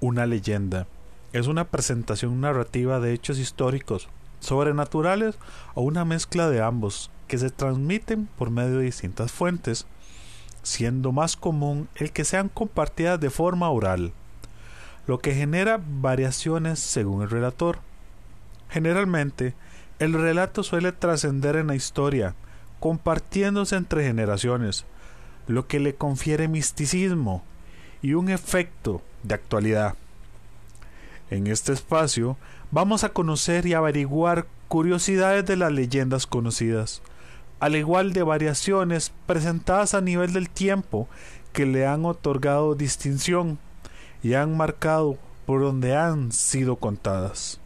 Una leyenda es una presentación narrativa de hechos históricos, sobrenaturales o una mezcla de ambos que se transmiten por medio de distintas fuentes, siendo más común el que sean compartidas de forma oral, lo que genera variaciones según el relator. Generalmente, el relato suele trascender en la historia, compartiéndose entre generaciones, lo que le confiere misticismo y un efecto de actualidad. En este espacio vamos a conocer y averiguar curiosidades de las leyendas conocidas, al igual de variaciones presentadas a nivel del tiempo que le han otorgado distinción y han marcado por donde han sido contadas.